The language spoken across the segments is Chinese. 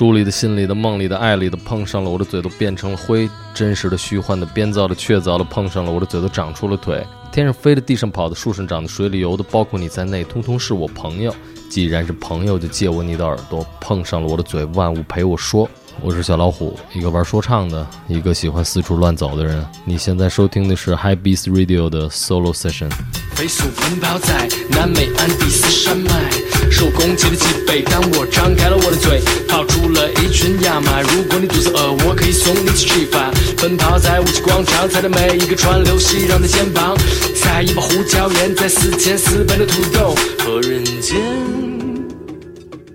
书里的、心里的、梦里的、爱里的，碰上了我的嘴都变成了灰；真实的、虚幻的、编造的、确凿的，碰上了我的嘴都长出了腿。天上飞的、地上跑的、树上长的、水里游的，包括你在内，通通是我朋友。既然是朋友，就借我你的耳朵，碰上了我的嘴，万物陪我说。我是小老虎，一个玩说唱的，一个喜欢四处乱走的人。你现在收听的是 High Beast Radio 的 Solo Session。飞速奔跑在南美安第斯山脉，受攻击的脊背。当我张开了我的嘴，跑出了一群亚马。如果你肚子饿，我可以送你去吃饭。奔跑在五七广场，踩着每一个川流熙攘的肩膀，采一把胡椒盐，在四千四百的土豆和人间。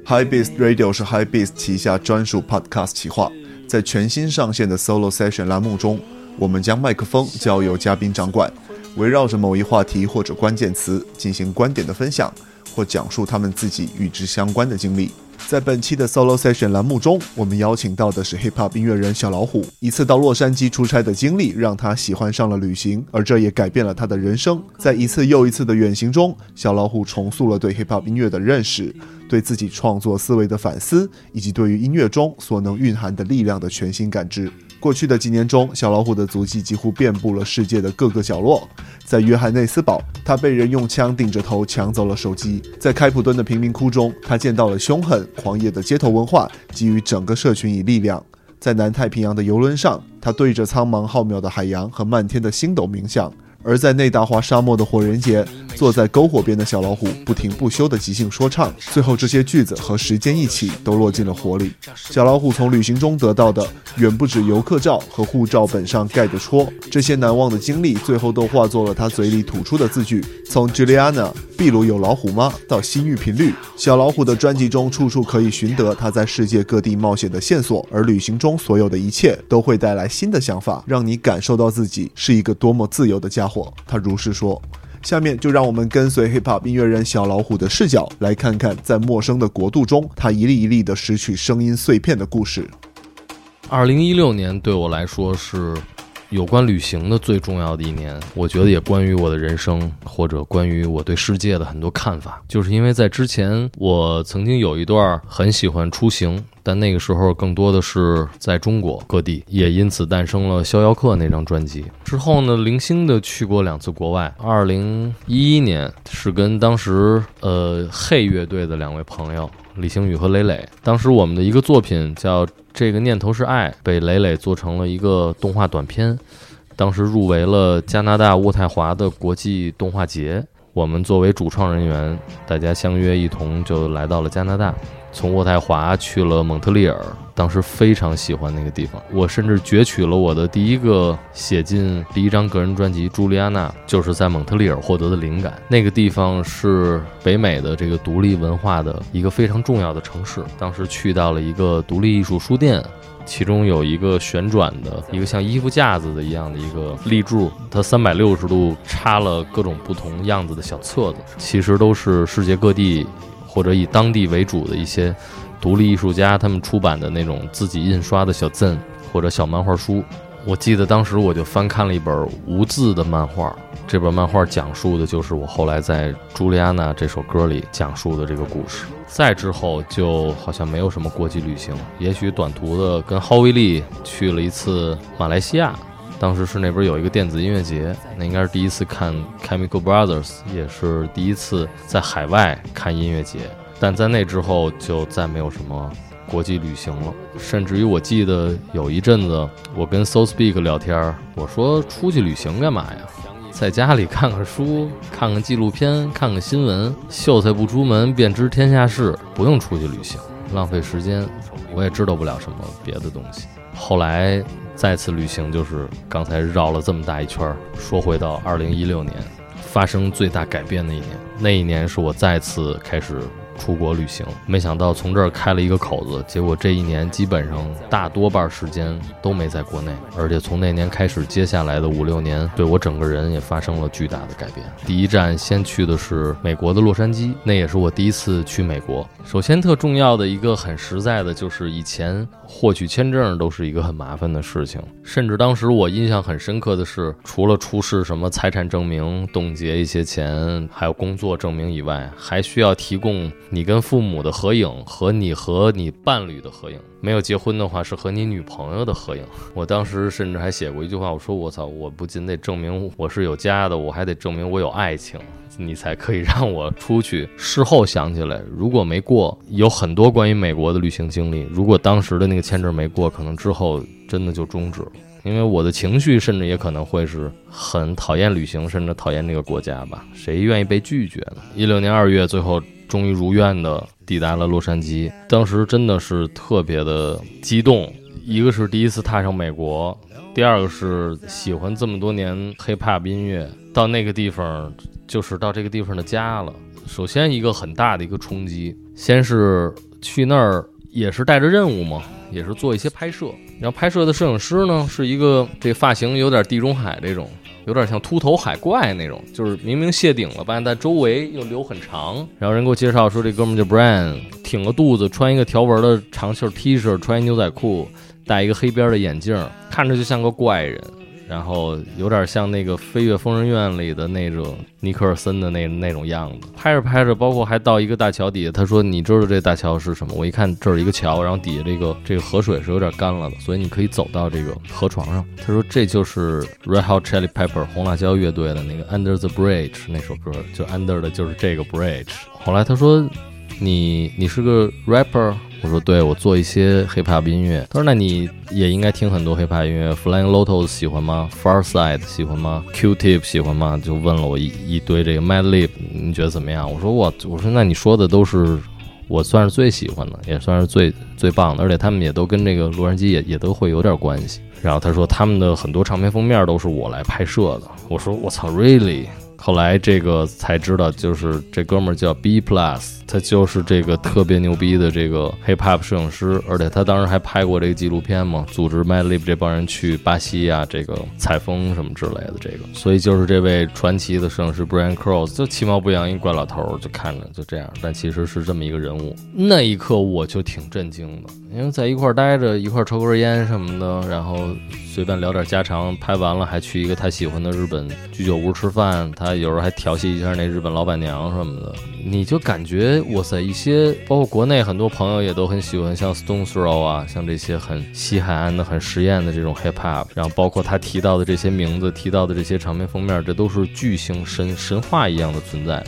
High Beast Radio 是 High Beast 旗下专属 Podcast 企划，在全新上线的 Solo Session 栏目中，我们将麦克风交由嘉宾掌管，围绕着某一话题或者关键词进行观点的分享，或讲述他们自己与之相关的经历。在本期的 Solo Session 栏目中，我们邀请到的是 Hip Hop 音乐人小老虎。一次到洛杉矶出差的经历，让他喜欢上了旅行，而这也改变了他的人生。在一次又一次的远行中，小老虎重塑了对 Hip Hop 音乐的认识，对自己创作思维的反思，以及对于音乐中所能蕴含的力量的全新感知。过去的几年中，小老虎的足迹几乎遍布了世界的各个角落。在约翰内斯堡，他被人用枪顶着头抢走了手机；在开普敦的贫民窟中，他见到了凶狠狂野的街头文化，给予整个社群以力量；在南太平洋的游轮上，他对着苍茫浩渺的海洋和漫天的星斗冥想。而在内达华沙漠的火人节，坐在篝火边的小老虎不停不休的即兴说唱，最后这些句子和时间一起都落进了火里。小老虎从旅行中得到的远不止游客照和护照本上盖的戳，这些难忘的经历最后都化作了他嘴里吐出的字句。从 Juliana 秘鲁有老虎吗？到心率频率，小老虎的专辑中处处可以寻得他在世界各地冒险的线索。而旅行中所有的一切都会带来新的想法，让你感受到自己是一个多么自由的家伙。他如是说：“下面就让我们跟随 Hip Hop 音乐人小老虎的视角，来看看在陌生的国度中，他一粒一粒的拾取声音碎片的故事。”二零一六年对我来说是有关旅行的最重要的一年，我觉得也关于我的人生，或者关于我对世界的很多看法。就是因为在之前，我曾经有一段很喜欢出行。但那个时候更多的是在中国各地，也因此诞生了《逍遥客》那张专辑。之后呢，零星的去过两次国外。二零一一年是跟当时呃嘿乐队的两位朋友李星宇和磊磊，当时我们的一个作品叫《这个念头是爱》，被磊磊做成了一个动画短片，当时入围了加拿大渥太华的国际动画节。我们作为主创人员，大家相约一同就来到了加拿大。从渥太华去了蒙特利尔，当时非常喜欢那个地方。我甚至攫取了我的第一个写进第一张个人专辑《朱莉安娜》，就是在蒙特利尔获得的灵感。那个地方是北美的这个独立文化的一个非常重要的城市。当时去到了一个独立艺术书店，其中有一个旋转的一个像衣服架子的一样的一个立柱，它三百六十度插了各种不同样子的小册子，其实都是世界各地。或者以当地为主的一些独立艺术家，他们出版的那种自己印刷的小赠或者小漫画书，我记得当时我就翻看了一本无字的漫画。这本漫画讲述的就是我后来在《朱莉安娜》这首歌里讲述的这个故事。再之后就好像没有什么国际旅行，也许短途的跟浩威利去了一次马来西亚。当时是那边有一个电子音乐节，那应该是第一次看 Chemical Brothers，也是第一次在海外看音乐节。但在那之后就再没有什么国际旅行了。甚至于我记得有一阵子，我跟 So Speak 聊天，我说出去旅行干嘛呀？在家里看看书，看看纪录片，看看新闻，秀才不出门便知天下事，不用出去旅行，浪费时间，我也知道不了什么别的东西。后来。再次旅行就是刚才绕了这么大一圈儿，说回到二零一六年，发生最大改变的一年，那一年是我再次开始。出国旅行，没想到从这儿开了一个口子，结果这一年基本上大多半时间都没在国内，而且从那年开始，接下来的五六年，对我整个人也发生了巨大的改变。第一站先去的是美国的洛杉矶，那也是我第一次去美国。首先，特重要的一个很实在的就是，以前获取签证都是一个很麻烦的事情，甚至当时我印象很深刻的是，除了出示什么财产证明、冻结一些钱，还有工作证明以外，还需要提供。你跟父母的合影和你和你伴侣的合影。没有结婚的话，是和你女朋友的合影。我当时甚至还写过一句话，我说：“我操，我不仅得证明我是有家的，我还得证明我有爱情，你才可以让我出去。”事后想起来，如果没过，有很多关于美国的旅行经历。如果当时的那个签证没过，可能之后真的就终止了。因为我的情绪，甚至也可能会是很讨厌旅行，甚至讨厌这个国家吧。谁愿意被拒绝呢？一六年二月，最后。终于如愿的抵达了洛杉矶，当时真的是特别的激动。一个是第一次踏上美国，第二个是喜欢这么多年 hip hop 音乐，到那个地方就是到这个地方的家了。首先一个很大的一个冲击，先是去那儿也是带着任务嘛，也是做一些拍摄。然后拍摄的摄影师呢是一个这发型有点地中海这种。有点像秃头海怪那种，就是明明谢顶了吧，但周围又留很长。然后人给我介绍说，这哥们叫 Brian，挺个肚子，穿一个条纹的长袖 T 恤，穿一牛仔裤，戴一个黑边的眼镜，看着就像个怪人。然后有点像那个《飞越疯人院》里的那种尼克尔森的那那种样子。拍着拍着，包括还到一个大桥底下，他说：“你知道这大桥是什么？”我一看，这是一个桥，然后底下这个这个河水是有点干了的，所以你可以走到这个河床上。他说：“这就是 Red Hot Chili Pepper 红辣椒乐队的那个 Under the Bridge 那首歌，就 Under 的就是这个 Bridge。”后来他说：“你你是个 rapper。”我说对，我做一些 hip hop 音乐。他说那你也应该听很多 hip hop 音乐，Flying Lotus 喜欢吗？Far Side 喜欢吗？Q-Tip 喜欢吗？就问了我一一堆这个 Madlib，你觉得怎么样？我说我我说那你说的都是我算是最喜欢的，也算是最最棒的，而且他们也都跟这个洛杉矶也也都会有点关系。然后他说他们的很多唱片封面都是我来拍摄的。我说我操，Really？后来这个才知道，就是这哥们儿叫 B Plus，他就是这个特别牛逼的这个 hip hop 摄影师，而且他当时还拍过这个纪录片嘛，组织 Madlib 这帮人去巴西啊，这个采风什么之类的，这个，所以就是这位传奇的摄影师 Brian Cross，就其貌不扬一怪老头儿，就看着就这样，但其实是这么一个人物。那一刻我就挺震惊的，因为在一块儿待着，一块儿抽根烟什么的，然后。随便聊点家常，拍完了还去一个他喜欢的日本居酒屋吃饭，他有时候还调戏一下那日本老板娘什么的，你就感觉哇塞，一些包括国内很多朋友也都很喜欢，像 Stone Throw 啊，像这些很西海岸的、很实验的这种 hip hop，然后包括他提到的这些名字，提到的这些场面封面，这都是巨星神神话一样的存在。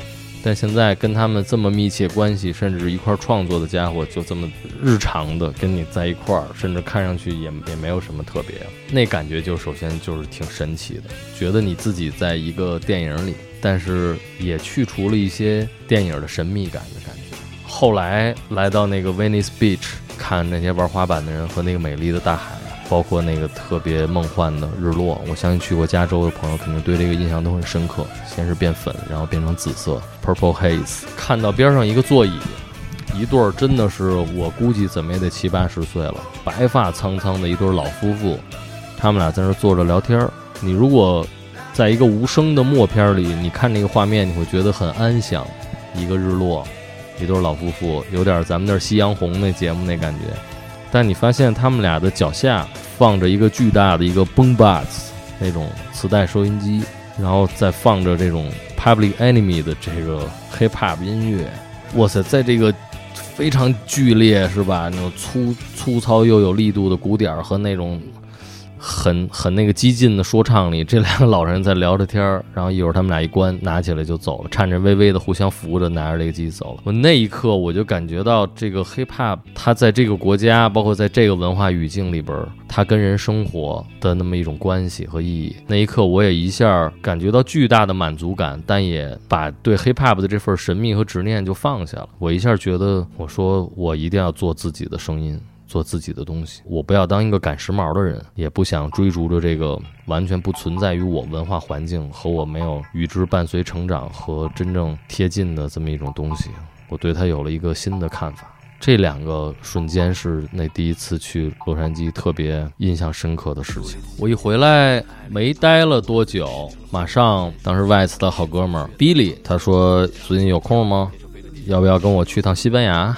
但现在跟他们这么密切关系，甚至一块创作的家伙，就这么日常的跟你在一块儿，甚至看上去也也没有什么特别，那感觉就首先就是挺神奇的，觉得你自己在一个电影里，但是也去除了一些电影的神秘感的感觉。后来来到那个 Venice Beach，看那些玩滑板的人和那个美丽的大海。包括那个特别梦幻的日落，我相信去过加州的朋友肯定对这个印象都很深刻。先是变粉，然后变成紫色，purple haze。看到边上一个座椅，一对儿真的是我估计怎么也得七八十岁了，白发苍苍的一对老夫妇，他们俩在那坐着聊天儿。你如果在一个无声的默片里，你看那个画面，你会觉得很安详。一个日落，一对老夫妇，有点咱们那夕阳红那节目那感觉。但你发现他们俩的脚下放着一个巨大的一个 boombox 那种磁带收音机，然后再放着这种 Public Enemy 的这个 hip hop 音乐。哇塞，在这个非常剧烈是吧？那种粗粗糙又有力度的鼓点和那种。很很那个激进的说唱里，这两个老人在聊着天儿，然后一会儿他们俩一关，拿起来就走了，颤颤巍巍的互相扶着，拿着这个机走了。我那一刻我就感觉到这个 hip hop 它在这个国家，包括在这个文化语境里边，它跟人生活的那么一种关系和意义。那一刻我也一下感觉到巨大的满足感，但也把对 hip hop 的这份神秘和执念就放下了。我一下觉得，我说我一定要做自己的声音。做自己的东西，我不要当一个赶时髦的人，也不想追逐着这个完全不存在于我文化环境和我没有与之伴随成长和真正贴近的这么一种东西。我对他有了一个新的看法。这两个瞬间是那第一次去洛杉矶特别印象深刻的事情。我一回来没待了多久，马上当时 Vice 的好哥们儿 Billy 他说最近有空吗？要不要跟我去趟西班牙？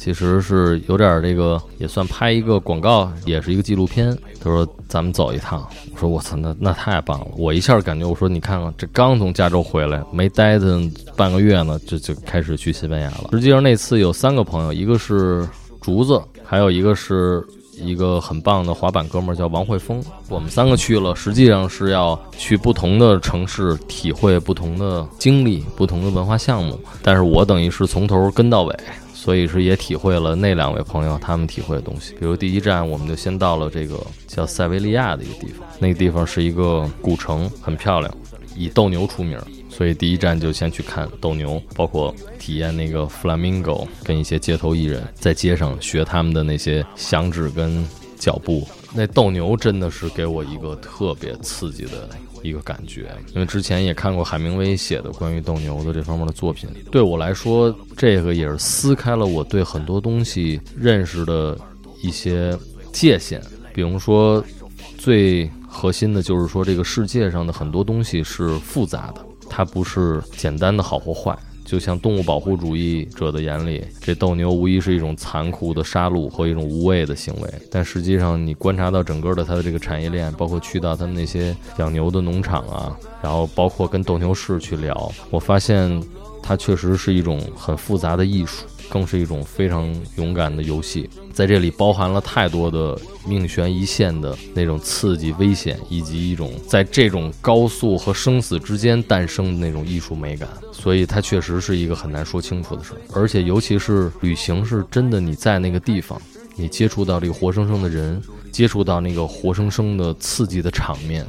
其实是有点这个，也算拍一个广告，也是一个纪录片。他说咱们走一趟，我说我操，那那太棒了！我一下感觉，我说你看看，这刚从加州回来，没待的半个月呢，就就开始去西班牙了。实际上那次有三个朋友，一个是竹子，还有一个是。一个很棒的滑板哥们儿叫王慧峰，我们三个去了，实际上是要去不同的城市体会不同的经历、不同的文化项目。但是我等于是从头跟到尾，所以是也体会了那两位朋友他们体会的东西。比如第一站，我们就先到了这个叫塞维利亚的一个地方，那个地方是一个古城，很漂亮，以斗牛出名。所以第一站就先去看斗牛，包括体验那个 flamingo，跟一些街头艺人，在街上学他们的那些响指跟脚步。那斗牛真的是给我一个特别刺激的一个感觉，因为之前也看过海明威写的关于斗牛的这方面的作品。对我来说，这个也是撕开了我对很多东西认识的一些界限。比如说，最核心的就是说，这个世界上的很多东西是复杂的。它不是简单的好或坏，就像动物保护主义者的眼里，这斗牛无疑是一种残酷的杀戮和一种无谓的行为。但实际上，你观察到整个的它的这个产业链，包括去到他们那些养牛的农场啊，然后包括跟斗牛士去聊，我发现它确实是一种很复杂的艺术。更是一种非常勇敢的游戏，在这里包含了太多的命悬一线的那种刺激、危险，以及一种在这种高速和生死之间诞生的那种艺术美感。所以，它确实是一个很难说清楚的事儿。而且，尤其是旅行，是真的你在那个地方，你接触到这个活生生的人，接触到那个活生生的刺激的场面。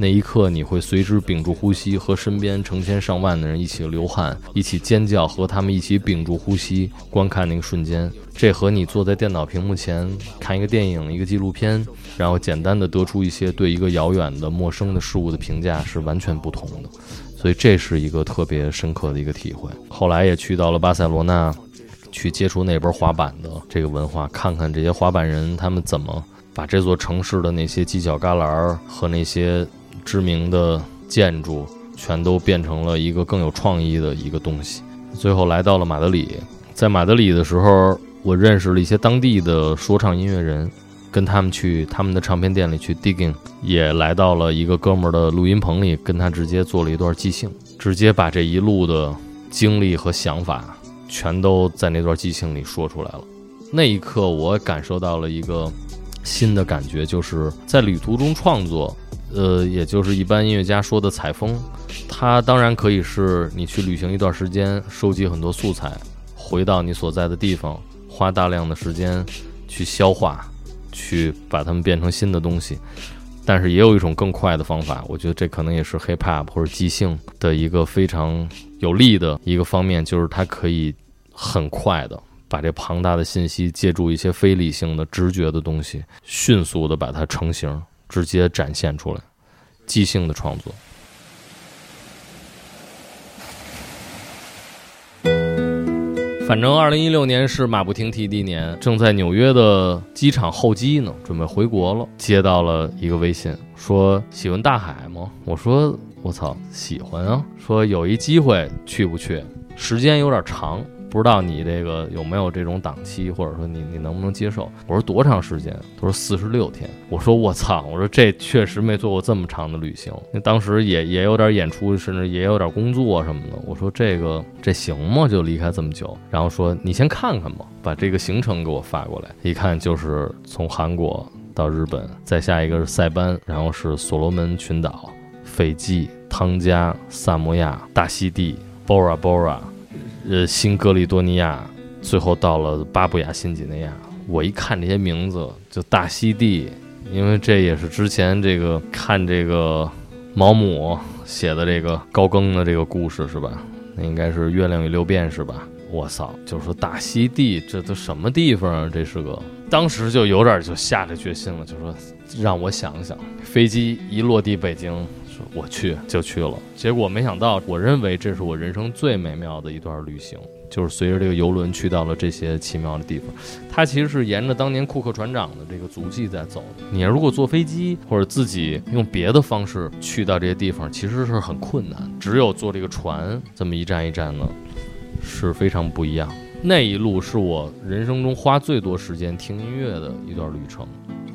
那一刻，你会随之屏住呼吸，和身边成千上万的人一起流汗，一起尖叫，和他们一起屏住呼吸，观看那个瞬间。这和你坐在电脑屏幕前看一个电影、一个纪录片，然后简单的得出一些对一个遥远的、陌生的事物的评价是完全不同的。所以这是一个特别深刻的一个体会。后来也去到了巴塞罗那，去接触那边滑板的这个文化，看看这些滑板人他们怎么把这座城市的那些犄角旮旯和那些。知名的建筑全都变成了一个更有创意的一个东西。最后来到了马德里，在马德里的时候，我认识了一些当地的说唱音乐人，跟他们去他们的唱片店里去 digging，也来到了一个哥们儿的录音棚里，跟他直接做了一段即兴，直接把这一路的经历和想法全都在那段即兴里说出来了。那一刻，我感受到了一个新的感觉，就是在旅途中创作。呃，也就是一般音乐家说的采风，它当然可以是你去旅行一段时间，收集很多素材，回到你所在的地方，花大量的时间去消化，去把它们变成新的东西。但是也有一种更快的方法，我觉得这可能也是 hip hop 或者即兴的一个非常有利的一个方面，就是它可以很快的把这庞大的信息，借助一些非理性的直觉的东西，迅速的把它成型。直接展现出来，即兴的创作。反正二零一六年是马不停蹄的一年，正在纽约的机场候机呢，准备回国了。接到了一个微信，说喜欢大海吗？我说我操，喜欢啊。说有一机会去不去？时间有点长。不知道你这个有没有这种档期，或者说你你能不能接受？我说多长时间？他说四十六天。我说我操！我说这确实没做过这么长的旅行。那当时也也有点演出，甚至也有点工作什么的。我说这个这行吗？就离开这么久？然后说你先看看吧，把这个行程给我发过来。一看就是从韩国到日本，再下一个是塞班，然后是所罗门群岛、斐济、汤加、萨摩亚、大溪地、Bora Bora。呃，新格里多尼亚，最后到了巴布亚新几内亚。我一看这些名字，就大溪地，因为这也是之前这个看这个毛姆写的这个高更的这个故事是吧？那应该是《月亮与六便士》吧？我操，就是说大溪地，这都什么地方啊？这是个，当时就有点就下着决心了，就说让我想想。飞机一落地北京。我去就去了，结果没想到，我认为这是我人生最美妙的一段旅行，就是随着这个游轮去到了这些奇妙的地方。它其实是沿着当年库克船长的这个足迹在走的。你如果坐飞机或者自己用别的方式去到这些地方，其实是很困难。只有坐这个船这么一站一站的，是非常不一样。那一路是我人生中花最多时间听音乐的一段旅程。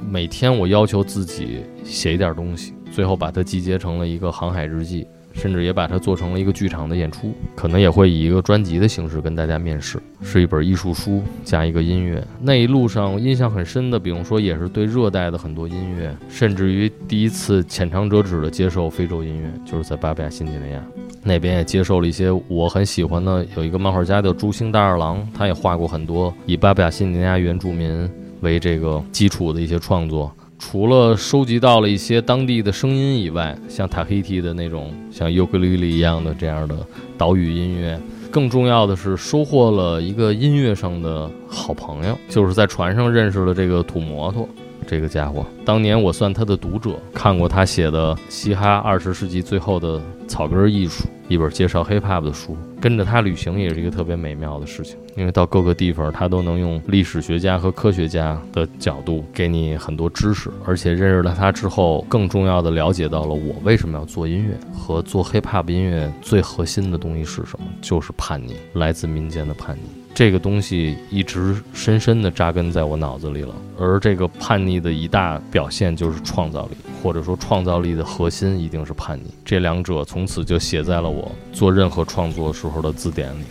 每天我要求自己写一点东西，最后把它集结成了一个航海日记。甚至也把它做成了一个剧场的演出，可能也会以一个专辑的形式跟大家面世，是一本艺术书加一个音乐。那一路上印象很深的，比如说也是对热带的很多音乐，甚至于第一次浅尝辄止的接受非洲音乐，就是在巴布亚新几内亚那边也接受了一些我很喜欢的，有一个漫画家叫朱星大二郎，他也画过很多以巴布亚新几内亚原住民为这个基础的一些创作。除了收集到了一些当地的声音以外，像塔希提的那种像尤克里里一样的这样的岛屿音乐，更重要的是收获了一个音乐上的好朋友，就是在船上认识了这个土摩托这个家伙。当年我算他的读者，看过他写的《嘻哈二十世纪最后的草根艺术》。一本介绍 hip hop 的书，跟着他旅行也是一个特别美妙的事情。因为到各个地方，他都能用历史学家和科学家的角度给你很多知识，而且认识了他之后，更重要的了解到了我为什么要做音乐和做 hip hop 音乐最核心的东西是什么，就是叛逆，来自民间的叛逆。这个东西一直深深的扎根在我脑子里了，而这个叛逆的一大表现就是创造力，或者说创造力的核心一定是叛逆。这两者从此就写在了我做任何创作时候的字典里。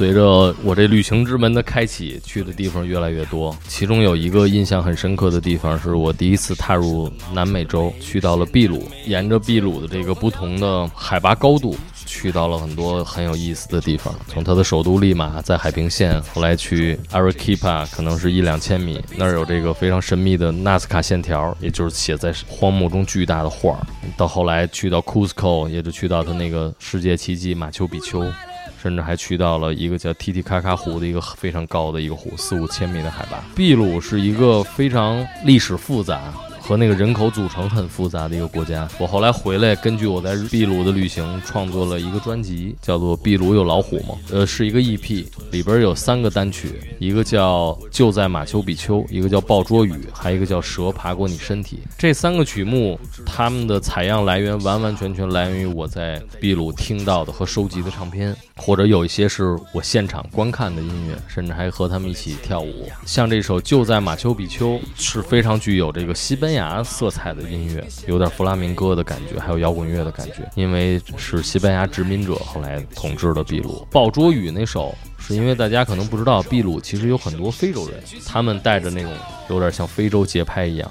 随着我这旅行之门的开启，去的地方越来越多。其中有一个印象很深刻的地方，是我第一次踏入南美洲，去到了秘鲁，沿着秘鲁的这个不同的海拔高度。去到了很多很有意思的地方，从它的首都利马，在海平线，后来去 Arequipa，可能是一两千米，那儿有这个非常神秘的纳斯卡线条，也就是写在荒漠中巨大的画儿。到后来去到 Cusco，也就去到它那个世界奇迹马丘比丘，甚至还去到了一个叫提提卡卡湖的一个非常高的一个湖，四五千米的海拔。秘鲁是一个非常历史复杂。和那个人口组成很复杂的一个国家。我后来回来，根据我在秘鲁的旅行，创作了一个专辑，叫做《秘鲁有老虎吗》？呃，是一个 EP，里边有三个单曲，一个叫《就在马丘比丘》，一个叫《暴捉雨》，还有一个叫《蛇爬过你身体》。这三个曲目，他们的采样来源完完全全来源于我在秘鲁听到的和收集的唱片，或者有一些是我现场观看的音乐，甚至还和他们一起跳舞。像这首《就在马丘比丘》是非常具有这个西班牙。牙色彩的音乐，有点弗拉明戈的感觉，还有摇滚乐的感觉。因为是西班牙殖民者后来统治的秘鲁。爆捉雨那首，是因为大家可能不知道，秘鲁其实有很多非洲人，他们带着那种有点像非洲节拍一样，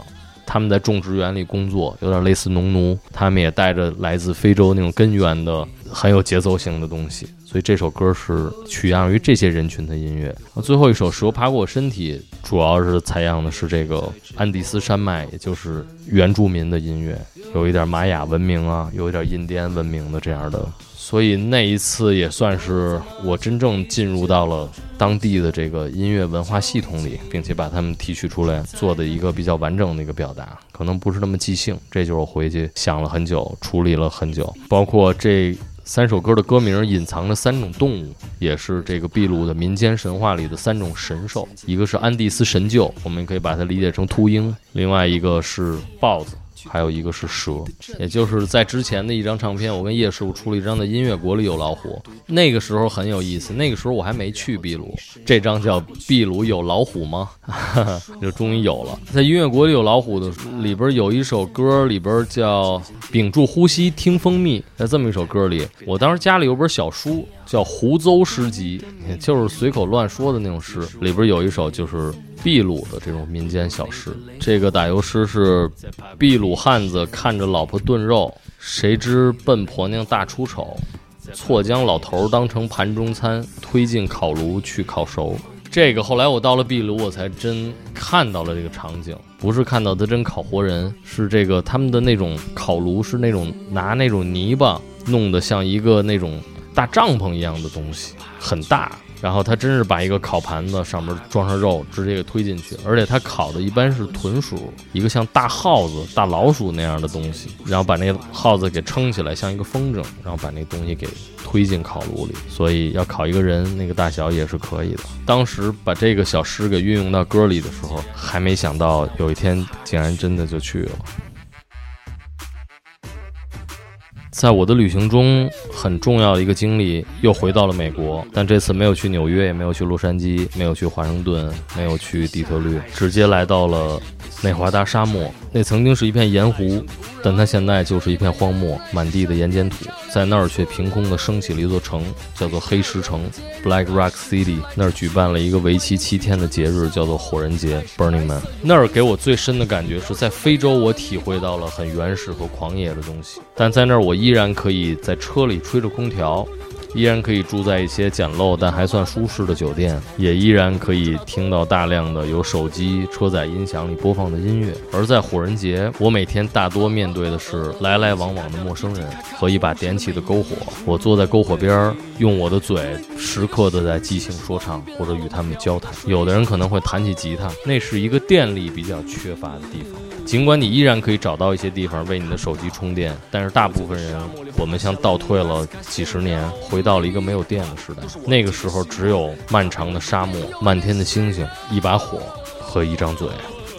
他们在种植园里工作，有点类似农奴，他们也带着来自非洲那种根源的很有节奏性的东西。所以这首歌是取样于这些人群的音乐。最后一首《蛇爬过身体》，主要是采样的是这个安第斯山脉，也就是原住民的音乐，有一点玛雅文明啊，有一点印第安文明的这样的。所以那一次也算是我真正进入到了当地的这个音乐文化系统里，并且把它们提取出来做的一个比较完整的一个表达。可能不是那么即兴，这就是我回去想了很久，处理了很久，包括这。三首歌的歌名隐藏着三种动物，也是这个秘鲁的民间神话里的三种神兽，一个是安第斯神鹫，我们可以把它理解成秃鹰；另外一个是豹子。还有一个是蛇，也就是在之前的一张唱片，我跟叶师傅出了一张的音乐国里有老虎，那个时候很有意思。那个时候我还没去秘鲁，这张叫《秘鲁有老虎吗》，就终于有了。在音乐国里有老虎的里边有一首歌，里边叫《屏住呼吸听蜂蜜》。在这么一首歌里，我当时家里有本小书。叫胡诌诗集，就是随口乱说的那种诗。里边有一首就是秘鲁的这种民间小诗。这个打油诗是：秘鲁汉子看着老婆炖肉，谁知笨婆娘大出丑，错将老头当成盘中餐，推进烤炉去烤熟。这个后来我到了壁炉，我才真看到了这个场景，不是看到他真烤活人，是这个他们的那种烤炉是那种拿那种泥巴弄得像一个那种。大帐篷一样的东西很大，然后他真是把一个烤盘子上面装上肉，直接给推进去，而且他烤的一般是豚鼠，一个像大耗子、大老鼠那样的东西，然后把那耗子给撑起来，像一个风筝，然后把那东西给推进烤炉里。所以要烤一个人那个大小也是可以的。当时把这个小诗给运用到歌里的时候，还没想到有一天竟然真的就去了。在我的旅行中，很重要的一个经历又回到了美国，但这次没有去纽约，也没有去洛杉矶，没有去华盛顿，没有去底特律，直接来到了内华达沙漠。那曾经是一片盐湖，但它现在就是一片荒漠，满地的盐碱土。在那儿却凭空的升起了一座城，叫做黑石城 （Black Rock City）。那儿举办了一个为期七天的节日，叫做火人节 （Burning Man）。那儿给我最深的感觉是在非洲，我体会到了很原始和狂野的东西，但在那儿我依然可以在车里吹着空调。依然可以住在一些简陋但还算舒适的酒店，也依然可以听到大量的由手机车载音响里播放的音乐。而在火人节，我每天大多面对的是来来往往的陌生人和一把点起的篝火。我坐在篝火边，用我的嘴时刻的在即兴说唱或者与他们交谈。有的人可能会弹起吉他，那是一个电力比较缺乏的地方。尽管你依然可以找到一些地方为你的手机充电，但是大部分人，我们像倒退了几十年，回到了一个没有电的时代。那个时候，只有漫长的沙漠、漫天的星星、一把火和一张嘴。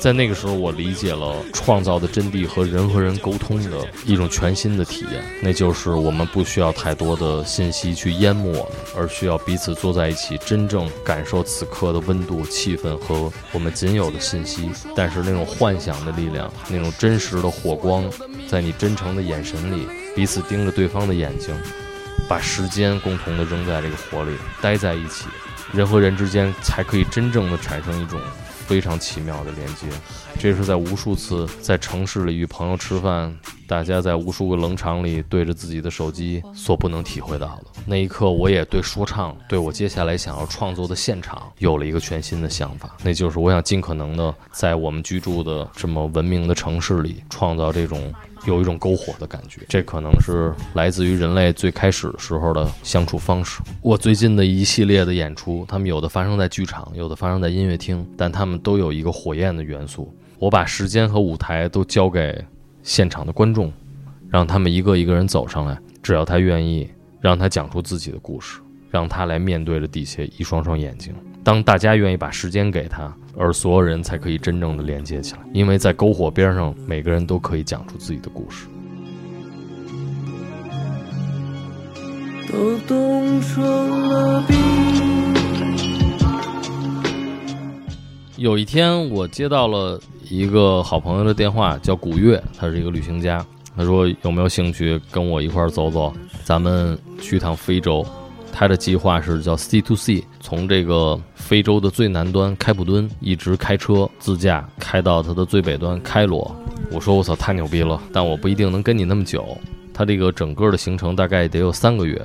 在那个时候，我理解了创造的真谛和人和人沟通的一种全新的体验，那就是我们不需要太多的信息去淹没我们，而需要彼此坐在一起，真正感受此刻的温度、气氛和我们仅有的信息。但是那种幻想的力量，那种真实的火光，在你真诚的眼神里，彼此盯着对方的眼睛，把时间共同的扔在这个火里，待在一起，人和人之间才可以真正的产生一种。非常奇妙的连接，这是在无数次在城市里与朋友吃饭，大家在无数个冷场里对着自己的手机所不能体会到的。那一刻，我也对说唱，对我接下来想要创作的现场，有了一个全新的想法，那就是我想尽可能的在我们居住的这么文明的城市里，创造这种。有一种篝火的感觉，这可能是来自于人类最开始时候的相处方式。我最近的一系列的演出，他们有的发生在剧场，有的发生在音乐厅，但他们都有一个火焰的元素。我把时间和舞台都交给现场的观众，让他们一个一个人走上来，只要他愿意，让他讲出自己的故事，让他来面对着底下一双双眼睛。当大家愿意把时间给他，而所有人才可以真正的连接起来，因为在篝火边上，每个人都可以讲出自己的故事。都冻成了冰。有一天，我接到了一个好朋友的电话，叫古月，他是一个旅行家。他说有没有兴趣跟我一块儿走走？咱们去趟非洲。他的计划是叫 C to C，从这个非洲的最南端开普敦一直开车自驾开到它的最北端开罗。我说我操，太牛逼了！但我不一定能跟你那么久。他这个整个的行程大概得有三个月。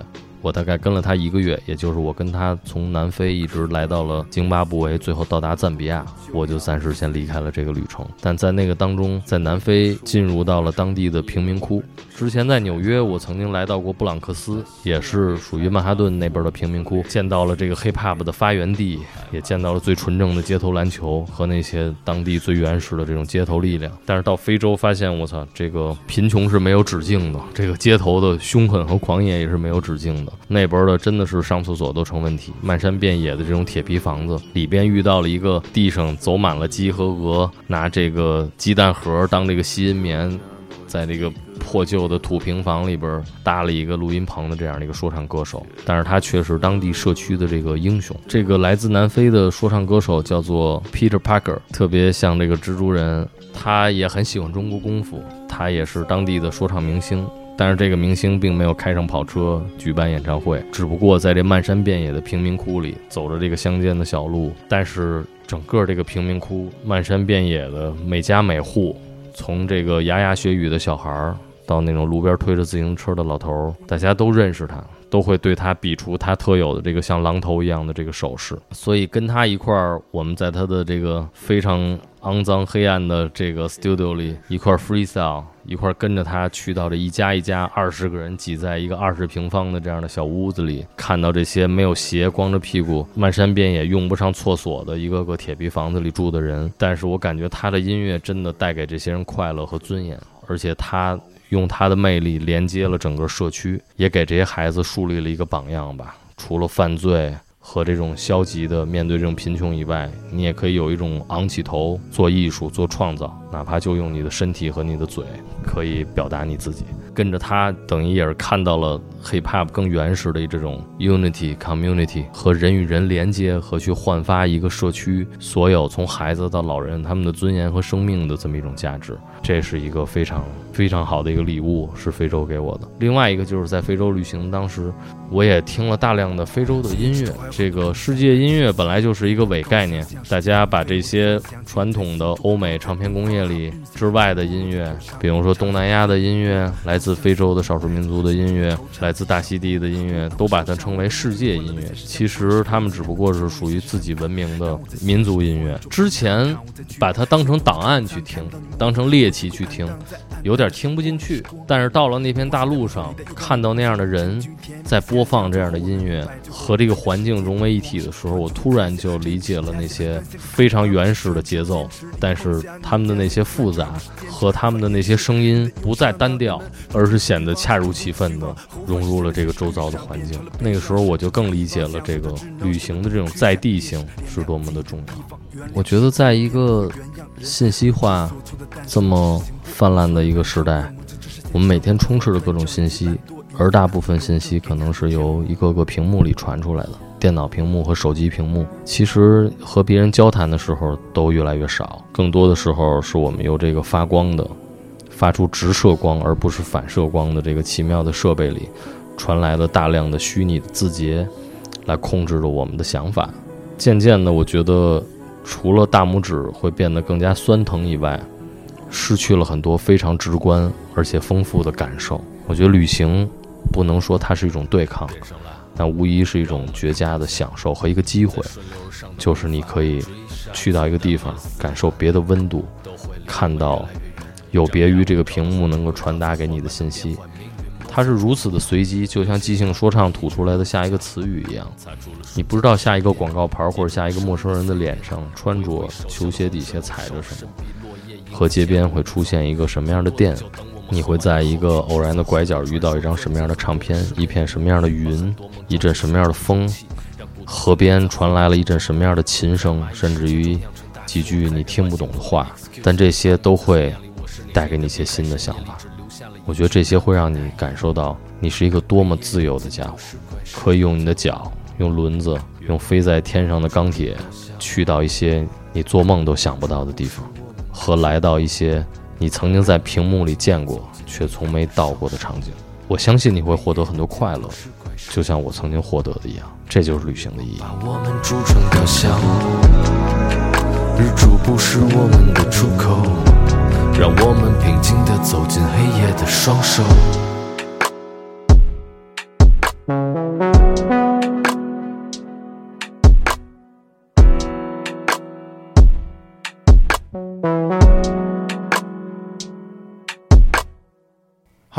我大概跟了他一个月，也就是我跟他从南非一直来到了津巴布韦，最后到达赞比亚，我就暂时先离开了这个旅程。但在那个当中，在南非进入到了当地的贫民窟。之前在纽约，我曾经来到过布朗克斯，也是属于曼哈顿那边的贫民窟，见到了这个 hip hop 的发源地，也见到了最纯正的街头篮球和那些当地最原始的这种街头力量。但是到非洲发现，我操，这个贫穷是没有止境的，这个街头的凶狠和狂野也是没有止境的。那边的真的是上厕所都成问题，漫山遍野的这种铁皮房子里边遇到了一个地上走满了鸡和鹅，拿这个鸡蛋盒当这个吸音棉，在这个破旧的土平房里边搭了一个录音棚的这样的一个说唱歌手，但是他却是当地社区的这个英雄。这个来自南非的说唱歌手叫做 Peter Parker，特别像这个蜘蛛人，他也很喜欢中国功夫，他也是当地的说唱明星。但是这个明星并没有开上跑车举办演唱会，只不过在这漫山遍野的贫民窟里走着这个乡间的小路。但是整个这个贫民窟漫山遍野的每家每户，从这个牙牙学语的小孩儿到那种路边推着自行车的老头儿，大家都认识他，都会对他比出他特有的这个像狼头一样的这个手势。所以跟他一块儿，我们在他的这个非常肮脏黑暗的这个 studio 里一块儿 freestyle，一块儿跟着他去到这一家一家二十个人挤在一个二十平方的这样的小屋子里，看到这些没有鞋、光着屁股、漫山遍野用不上厕所的一个个铁皮房子里住的人。但是我感觉他的音乐真的带给这些人快乐和尊严，而且他用他的魅力连接了整个社区，也给这些孩子树立了一个榜样吧。除了犯罪。和这种消极的面对这种贫穷以外，你也可以有一种昂起头做艺术、做创造，哪怕就用你的身体和你的嘴，可以表达你自己。跟着他，等于也是看到了 hip hop 更原始的这种 unity community 和人与人连接和去焕发一个社区所有从孩子到老人他们的尊严和生命的这么一种价值。这是一个非常非常好的一个礼物，是非洲给我的。另外一个就是在非洲旅行当时，我也听了大量的非洲的音乐。这个世界音乐本来就是一个伪概念，大家把这些传统的欧美唱片工业里之外的音乐，比如说东南亚的音乐、来自非洲的少数民族的音乐、来自大溪地的音乐，都把它称为世界音乐。其实他们只不过是属于自己文明的民族音乐。之前把它当成档案去听，当成猎奇去听，有点听不进去。但是到了那片大陆上，看到那样的人在播放这样的音乐，和这个环境融为一体的时候，我突然就理解了那些非常原始的节奏，但是他们的那那些复杂和他们的那些声音不再单调，而是显得恰如其分的融入了这个周遭的环境。那个时候我就更理解了这个旅行的这种在地性是多么的重要。我觉得在一个信息化这么泛滥的一个时代，我们每天充斥着各种信息，而大部分信息可能是由一个个屏幕里传出来的。电脑屏幕和手机屏幕，其实和别人交谈的时候都越来越少，更多的时候是我们由这个发光的、发出直射光而不是反射光的这个奇妙的设备里，传来了大量的虚拟的字节，来控制着我们的想法。渐渐的，我觉得除了大拇指会变得更加酸疼以外，失去了很多非常直观而且丰富的感受。我觉得旅行不能说它是一种对抗。那无疑是一种绝佳的享受和一个机会，就是你可以去到一个地方，感受别的温度，看到有别于这个屏幕能够传达给你的信息。它是如此的随机，就像即兴说唱吐出来的下一个词语一样，你不知道下一个广告牌或者下一个陌生人的脸上穿着球鞋底下踩着什么，和街边会出现一个什么样的店。你会在一个偶然的拐角遇到一张什么样的唱片，一片什么样的云，一阵什么样的风，河边传来了一阵什么样的琴声，甚至于几句你听不懂的话，但这些都会带给你一些新的想法。我觉得这些会让你感受到你是一个多么自由的家伙，可以用你的脚，用轮子，用飞在天上的钢铁，去到一些你做梦都想不到的地方，和来到一些。你曾经在屏幕里见过，却从没到过的场景，我相信你会获得很多快乐，就像我曾经获得的一样。这就是旅行的意义。把我们铸成雕像，日出不是我们的出口，让我们平静地走进黑夜的双手。